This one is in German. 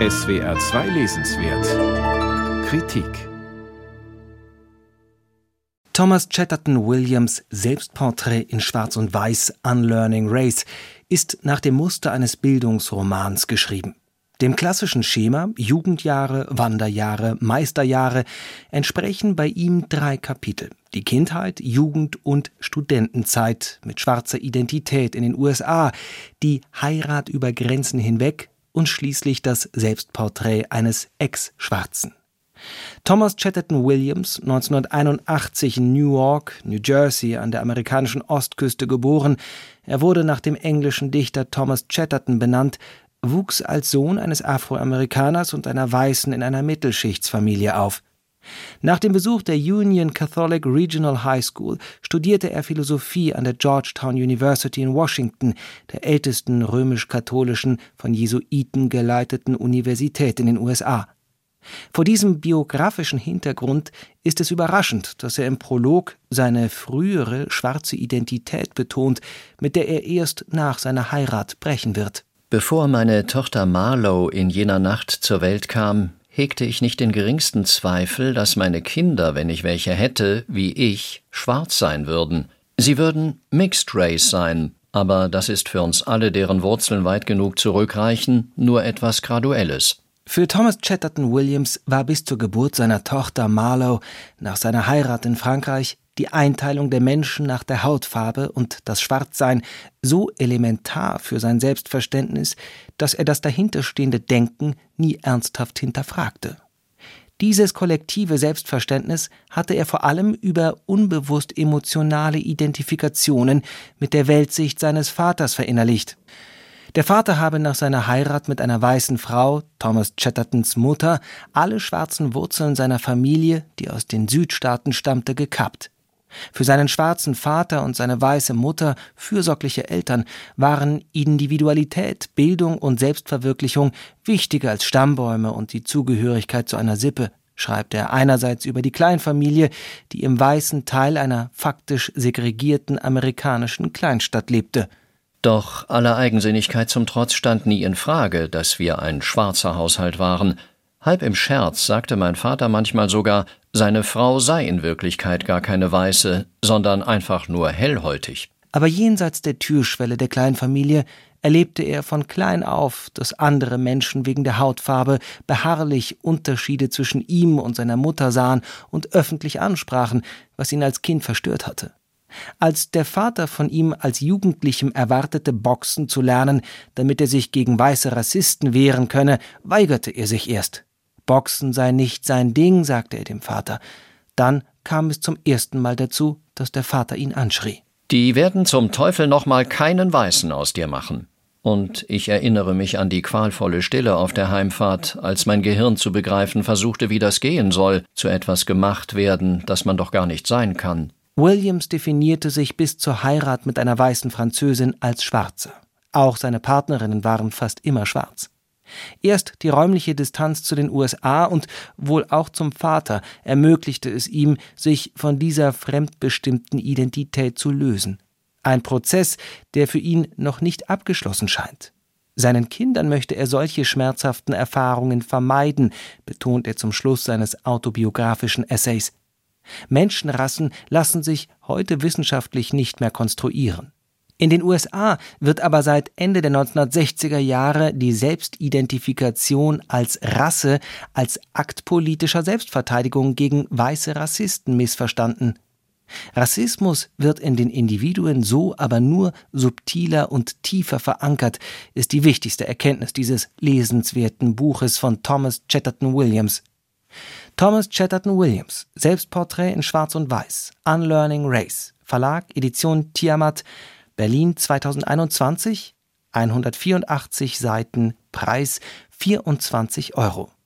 SWR 2 Lesenswert Kritik Thomas Chatterton Williams Selbstporträt in Schwarz und Weiß Unlearning Race ist nach dem Muster eines Bildungsromans geschrieben. Dem klassischen Schema Jugendjahre, Wanderjahre, Meisterjahre entsprechen bei ihm drei Kapitel. Die Kindheit, Jugend und Studentenzeit mit schwarzer Identität in den USA, die Heirat über Grenzen hinweg und schließlich das Selbstporträt eines Ex-Schwarzen. Thomas Chatterton Williams, 1981 in Newark, New Jersey an der amerikanischen Ostküste geboren, er wurde nach dem englischen Dichter Thomas Chatterton benannt, wuchs als Sohn eines Afroamerikaners und einer Weißen in einer Mittelschichtsfamilie auf. Nach dem Besuch der Union Catholic Regional High School studierte er Philosophie an der Georgetown University in Washington, der ältesten römisch-katholischen, von Jesuiten geleiteten Universität in den USA. Vor diesem biografischen Hintergrund ist es überraschend, dass er im Prolog seine frühere schwarze Identität betont, mit der er erst nach seiner Heirat brechen wird. Bevor meine Tochter Marlow in jener Nacht zur Welt kam, hegte ich nicht den geringsten Zweifel, dass meine Kinder, wenn ich welche hätte, wie ich, schwarz sein würden. Sie würden Mixed Race sein, aber das ist für uns alle, deren Wurzeln weit genug zurückreichen, nur etwas Graduelles. Für Thomas Chatterton Williams war bis zur Geburt seiner Tochter Marlow nach seiner Heirat in Frankreich die Einteilung der Menschen nach der Hautfarbe und das Schwarzsein so elementar für sein Selbstverständnis, dass er das dahinterstehende Denken nie ernsthaft hinterfragte. Dieses kollektive Selbstverständnis hatte er vor allem über unbewusst emotionale Identifikationen mit der Weltsicht seines Vaters verinnerlicht. Der Vater habe nach seiner Heirat mit einer weißen Frau, Thomas Chattertons Mutter, alle schwarzen Wurzeln seiner Familie, die aus den Südstaaten stammte, gekappt. Für seinen schwarzen Vater und seine weiße Mutter, fürsorgliche Eltern, waren Individualität, Bildung und Selbstverwirklichung wichtiger als Stammbäume und die Zugehörigkeit zu einer Sippe, schreibt er einerseits über die Kleinfamilie, die im weißen Teil einer faktisch segregierten amerikanischen Kleinstadt lebte – doch aller Eigensinnigkeit zum Trotz stand nie in Frage, dass wir ein schwarzer Haushalt waren. Halb im Scherz sagte mein Vater manchmal sogar, seine Frau sei in Wirklichkeit gar keine Weiße, sondern einfach nur hellhäutig. Aber jenseits der Türschwelle der Kleinfamilie erlebte er von klein auf, dass andere Menschen wegen der Hautfarbe beharrlich Unterschiede zwischen ihm und seiner Mutter sahen und öffentlich ansprachen, was ihn als Kind verstört hatte. Als der Vater von ihm als Jugendlichem erwartete, Boxen zu lernen, damit er sich gegen weiße Rassisten wehren könne, weigerte er sich erst. Boxen sei nicht sein Ding, sagte er dem Vater. Dann kam es zum ersten Mal dazu, dass der Vater ihn anschrie. Die werden zum Teufel noch mal keinen Weißen aus dir machen. Und ich erinnere mich an die qualvolle Stille auf der Heimfahrt, als mein Gehirn zu begreifen versuchte, wie das gehen soll, zu etwas gemacht werden, das man doch gar nicht sein kann. Williams definierte sich bis zur Heirat mit einer weißen Französin als Schwarzer. Auch seine Partnerinnen waren fast immer schwarz. Erst die räumliche Distanz zu den USA und wohl auch zum Vater ermöglichte es ihm, sich von dieser fremdbestimmten Identität zu lösen. Ein Prozess, der für ihn noch nicht abgeschlossen scheint. Seinen Kindern möchte er solche schmerzhaften Erfahrungen vermeiden, betont er zum Schluss seines autobiografischen Essays. Menschenrassen lassen sich heute wissenschaftlich nicht mehr konstruieren. In den USA wird aber seit Ende der 1960er Jahre die Selbstidentifikation als Rasse als Akt politischer Selbstverteidigung gegen weiße Rassisten missverstanden. Rassismus wird in den Individuen so aber nur subtiler und tiefer verankert, ist die wichtigste Erkenntnis dieses lesenswerten Buches von Thomas Chatterton Williams. Thomas Chatterton Williams, Selbstporträt in Schwarz und Weiß, Unlearning Race, Verlag, Edition Tiamat, Berlin 2021, 184 Seiten, Preis 24 Euro.